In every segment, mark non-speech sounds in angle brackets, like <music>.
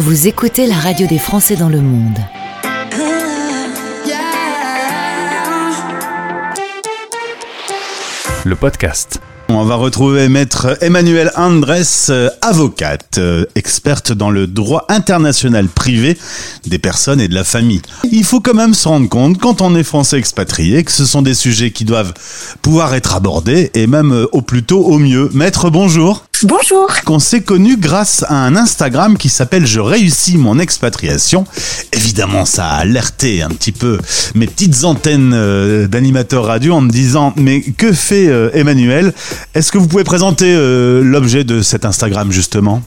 Vous écoutez la radio des Français dans le monde. Le podcast. On va retrouver maître Emmanuel Andres, euh, avocate, euh, experte dans le droit international privé des personnes et de la famille. Il faut quand même se rendre compte, quand on est français expatrié, que ce sont des sujets qui doivent pouvoir être abordés, et même euh, au plus tôt au mieux. Maître, bonjour. Bonjour. Qu'on s'est connu grâce à un Instagram qui s'appelle Je réussis mon expatriation. Évidemment, ça a alerté un petit peu mes petites antennes d'animateurs radio en me disant mais que fait Emmanuel? Est-ce que vous pouvez présenter euh, l'objet de cet Instagram justement?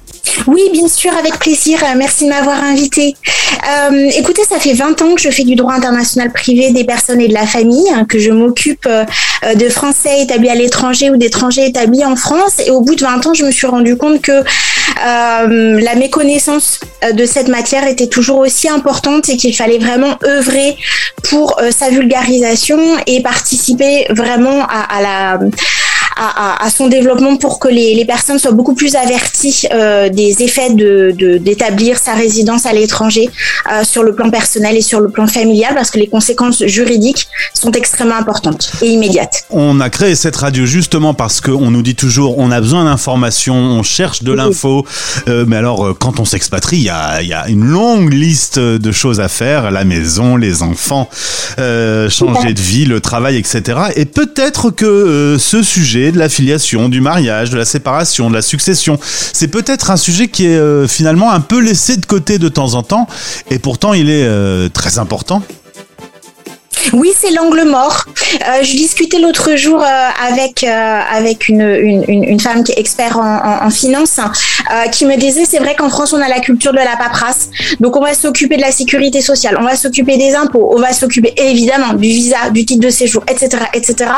Oui, bien sûr, avec plaisir. Euh, Merci de m'avoir invité. Euh, écoutez, ça fait 20 ans que je fais du droit international privé des personnes et de la famille, hein, que je m'occupe euh, de Français établis à l'étranger ou d'étrangers établis en France. Et au bout de 20 ans, je me suis rendu compte que la méconnaissance de cette matière était toujours aussi importante et qu'il fallait vraiment œuvrer pour sa vulgarisation et participer vraiment à la à, à- à son développement pour que les, les personnes soient beaucoup plus averties euh, des effets de de- d'établir sa résidence à l'étranger euh, sur le plan personnel et sur le plan familial parce que les conséquences juridiques sont extrêmement importantes et immédiates. On a créé cette radio justement parce qu'on nous dit toujours on a besoin d'informations, on cherche de l'info. Euh, mais alors, quand on s'expatrie, il y a, y a une longue liste de choses à faire la maison, les enfants, changer de vie, le travail, etc. Et peut-être que ce sujet de la filiation, du mariage, de la séparation, de la succession, c'est peut-être un sujet qui est euh, finalement un peu laissé de côté de temps en temps. Et pourtant, il est euh, très important. Oui, c'est l'angle mort. Euh, je discutais l'autre jour euh, avec euh, avec une, une, femme qui est expert en, en, finance, qui me disait c'est vrai qu'en France on a la culture de la paperasse, donc on va s'occuper de la sécurité sociale, on va s'occuper des impôts, on va s'occuper évidemment du visa, du titre de séjour, etc., etc.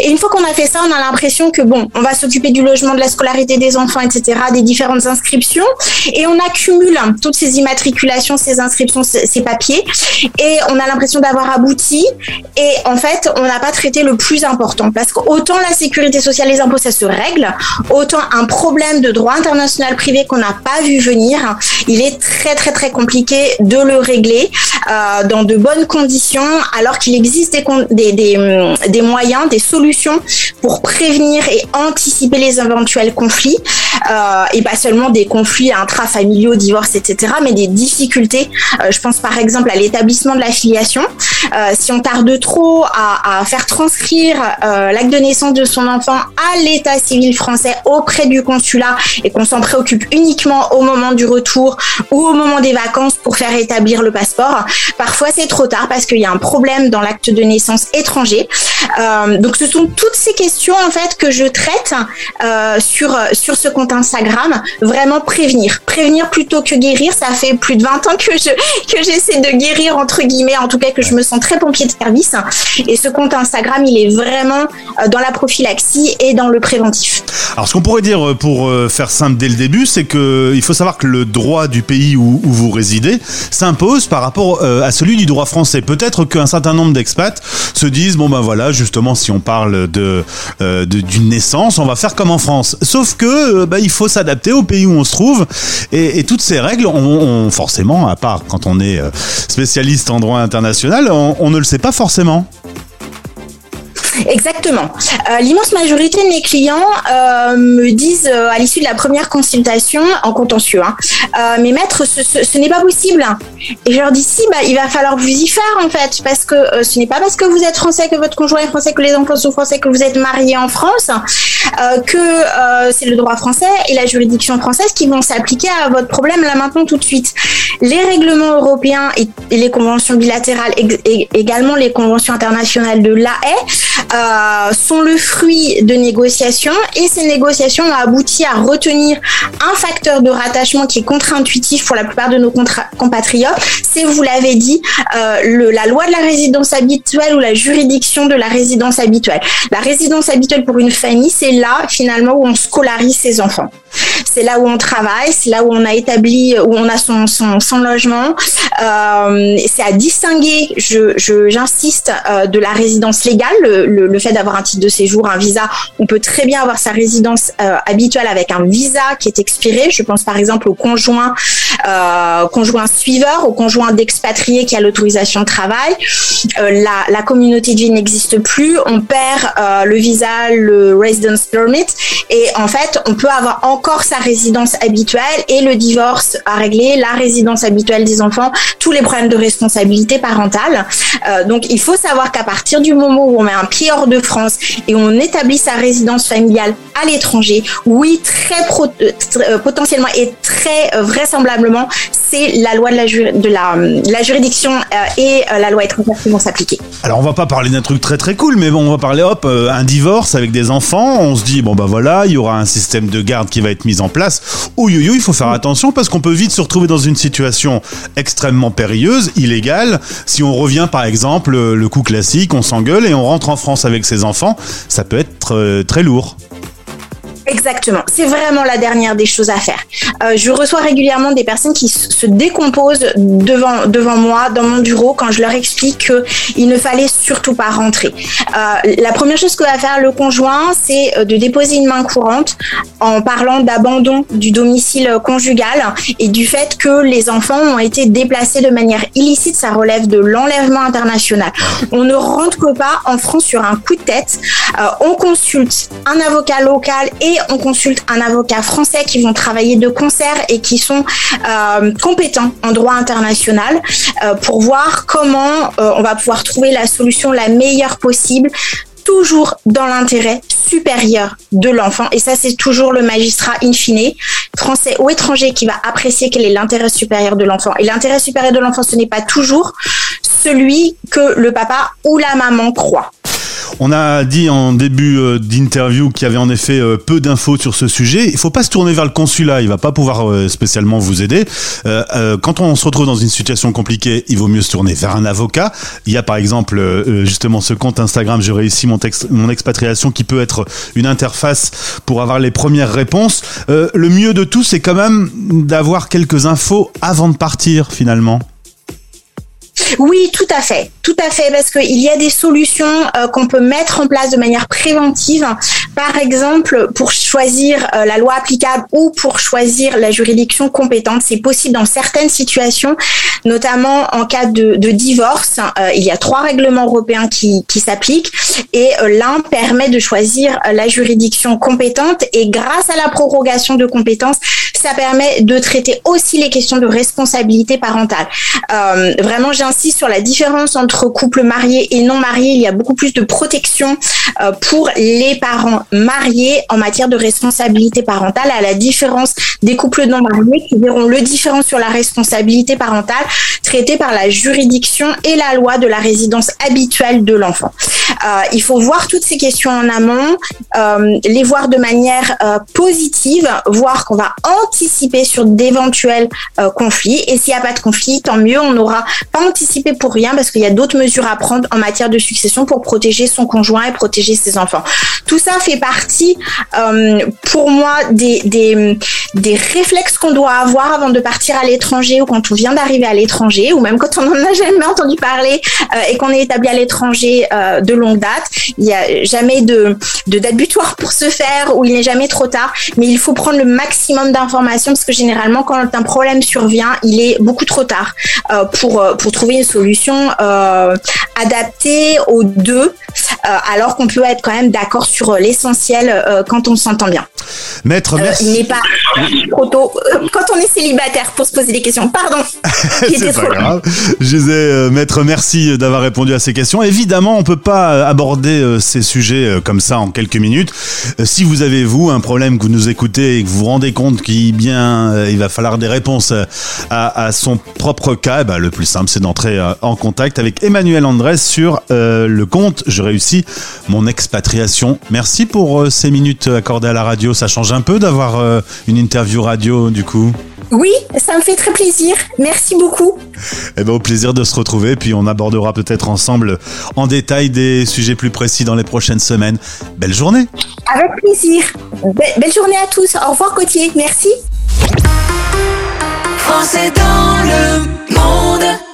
Et une fois qu'on a fait ça, on a l'impression que bon, on va s'occuper du logement, de la scolarité des enfants, etc., des différentes inscriptions, et on accumule toutes ces immatriculations, ces inscriptions, ces papiers, et on a l'impression d'avoir abouti. Et en fait, on n'a pas traité le plus important. Parce qu'autant la sécurité sociale, les impôts, ça se règle, autant un problème de droit international privé qu'on n'a pas vu venir, il est très très très compliqué de le régler euh, dans de bonnes conditions, alors qu'il existe des, des, des, moyens, des solutions pour prévenir et anticiper les éventuels conflits, et pas seulement des conflits intrafamiliaux, divorces, etc., mais des difficultés. Euh, je pense par exemple à l'établissement de la filiation. Euh, si on tarde trop à, à faire transcrire euh, l'acte de naissance de son enfant à l'état civil français auprès du consulat et qu'on s'en préoccupe uniquement au moment du retour ou au moment des vacances pour faire établir le passeport, parfois c'est trop tard parce qu'il y a un problème dans l'acte de naissance étranger. Euh, donc ce sont toutes ces questions en fait que je traite euh, sur sur ce compte Instagram. Vraiment prévenir, prévenir plutôt que guérir. Ça fait plus de 20 ans que je que j'essaie de guérir entre guillemets, en tout cas que je me sens très pompier de service. Et ce compte Instagram, il est vraiment euh, dans la prophylaxie et dans le préventif. Alors, ce qu'on pourrait dire euh, pour euh, faire simple dès le début, c'est que il faut savoir que le droit du pays où, où vous résidez s'impose par rapport euh, à celui du droit français. Peut-être qu'un certain nombre d'expats se disent bon ben voilà, justement, si on parle de euh, de- d'une naissance, on va faire comme en France. Sauf que euh, bah, il faut s'adapter au pays où on se trouve et, toutes ces règles, on, forcément, à part quand on est euh, spécialiste en droit international, on, ne le sait pas forcément. Exactement. L'immense majorité de mes clients me disent à l'issue de la première consultation en contentieux, hein, euh, mais maître, ce, ce- n'est pas possible. Et je leur dis si, bah, il va falloir vous y faire en fait, parce que euh, ce n'est pas parce que vous êtes français, que votre conjoint est français, que les enfants sont français, que vous êtes marié en France, euh, que euh, c'est le droit français et la juridiction française qui vont s'appliquer à votre problème là maintenant tout de suite. Les règlements européens et, les conventions bilatérales, et également les conventions internationales de l'AE, euh, sont le fruit de négociations et ces négociations ont abouti à retenir un facteur de rattachement qui est contre-intuitif pour la plupart de nos compatriotes. C'est, vous l'avez dit, euh, la loi de la résidence habituelle ou la juridiction de la résidence habituelle. La résidence habituelle pour une famille, c'est là finalement où on scolarise ses enfants. C'est là où on travaille, c'est là où on a établi, où on a son, logement, c'est à distinguer, je, j'insiste, de la résidence légale, le, le, fait d'avoir un titre de séjour, un visa. On peut très bien avoir sa résidence habituelle avec un visa qui est expiré. Je pense par exemple au conjoint, conjoint suiveur, au conjoint d'expatrié qui a l'autorisation de travail. la, la communauté de vie n'existe plus. On perd le visa, le residence permit, et en fait, on peut avoir encore sa résidence habituelle et le divorce à régler, la résidence habituelle des enfants, tous les problèmes de responsabilité parentale. Euh, donc, il faut savoir qu'à partir du moment où on met un pied hors de France et on établit sa résidence familiale à l'étranger, oui, très, euh, euh, potentiellement et très vraisemblablement, c'est la loi de la, juridiction et la loi étrangère qui vont s'appliquer. Alors, on va pas parler d'un truc très très cool, mais bon, on va parler, hop, un divorce avec des enfants. On se dit, bon, bah voilà, il y aura un système de garde qui va être mis en place. Ouh, il faut faire attention parce qu'on peut vite se retrouver dans une situation extrêmement périlleuse, illégale. Si on revient par exemple, le coup classique, on s'engueule et on rentre en France avec ses enfants, ça peut être euh, très lourd. Exactement. C'est vraiment la dernière des choses à faire. Euh, je reçois régulièrement des personnes qui se décomposent devant, devant moi, dans mon bureau, quand je leur explique qu'il ne fallait surtout pas rentrer. Euh, la première chose que va faire le conjoint, c'est euh, de déposer une main courante en parlant d'abandon du domicile conjugal et du fait que les enfants ont été déplacés de manière illicite. Ça relève de l'enlèvement international. On ne rentre pas en France sur un coup de tête. On consulte un avocat local et on consulte un avocat français qui vont travailler de concert et qui sont euh, compétents en droit international euh, pour voir comment euh, on va pouvoir trouver la solution la meilleure possible toujours dans l'intérêt supérieur de l'enfant. Et ça, c'est toujours le magistrat in fine, français ou étranger, qui va apprécier quel est l'intérêt supérieur de l'enfant. Et l'intérêt supérieur de l'enfant, ce n'est pas toujours celui que le papa ou la maman croit. On a dit en début euh, d'interview qu'il y avait en effet euh, peu d'infos sur ce sujet. Il faut pas se tourner vers le consulat, il va pas pouvoir euh, spécialement vous aider. Quand on se retrouve dans une situation compliquée, il vaut mieux se tourner vers un avocat. Il y a par exemple justement ce compte Instagram, j'ai réussi mon, texte, mon expatriation, qui peut être une interface pour avoir les premières réponses. Le mieux de tout, c'est quand même d'avoir quelques infos avant de partir finalement. Oui, tout à fait, tout à fait, parce qu'il y a des solutions euh, qu'on peut mettre en place de manière préventive. Par exemple, pour choisir euh, la loi applicable ou pour choisir la juridiction compétente, c'est possible dans certaines situations, notamment en cas de, divorce. Euh, il y a trois règlements européens qui, s'appliquent et l'un permet de choisir la juridiction compétente et grâce à la prorogation de compétences, ça permet de traiter aussi les questions de responsabilité parentale. vraiment, j'insiste sur la différence entre couples mariés et non mariés. Il y a beaucoup plus de protection euh, pour les parents mariés en matière de responsabilité parentale, à la différence des couples non mariés qui verront le différent sur la responsabilité parentale traité par la juridiction et la loi de la résidence habituelle de l'enfant. Euh, il faut voir toutes ces questions en amont, euh, les voir de manière positive, voir qu'on va anticiper sur d'éventuels conflits. Et s'il n'y a pas de conflit, tant mieux, on n'aura pas anticipé pour rien parce qu'il y a d'autres mesures à prendre en matière de succession pour protéger son conjoint et protéger ses enfants. Tout ça fait partie, euh, pour moi, des, des, des réflexes qu'on doit avoir avant de partir à l'étranger ou quand on vient d'arriver à l'étranger ou même quand on n'en a jamais entendu parler euh, et qu'on est établi à l'étranger euh, de longue date. Il n'y a jamais de, de date butoir pour se faire ou il n'est jamais trop tard, mais il faut prendre le maximum d'informations parce que généralement, quand un problème survient, il est beaucoup trop tard pour, pour trouver une solution adaptée aux deux, alors qu'on peut être quand même d'accord sur l'essentiel euh, quand on s'entend bien. Maître, merci. il n'est pas trop tôt quand on est célibataire pour se poser des questions. Pardon. <laughs> C'est pas grave. Je disais, Maître, merci d'avoir répondu à ces questions. Évidemment, on peut pas aborder ces sujets comme ça en quelques minutes. Si vous avez, vous, un problème que vous nous écoutez et que vous vous rendez compte qu'il bien, il va falloir des réponses à, son propre cas, bah, le plus simple, c'est d'entrer euh, en contact avec Emmanuel Andrés sur euh, le compte Je réussis mon expatriation. Merci pour euh, ces minutes accordées à la radio. Ça change un peu d'avoir une interview radio du coup? Oui, ça me fait très plaisir. Merci beaucoup. Eh ben, au plaisir de se retrouver. Puis on abordera peut-être ensemble en détail des sujets plus précis dans les prochaines semaines. Belle journée. Avec plaisir. belle journée à tous. Au revoir, Gauthier. Merci. Français dans le monde.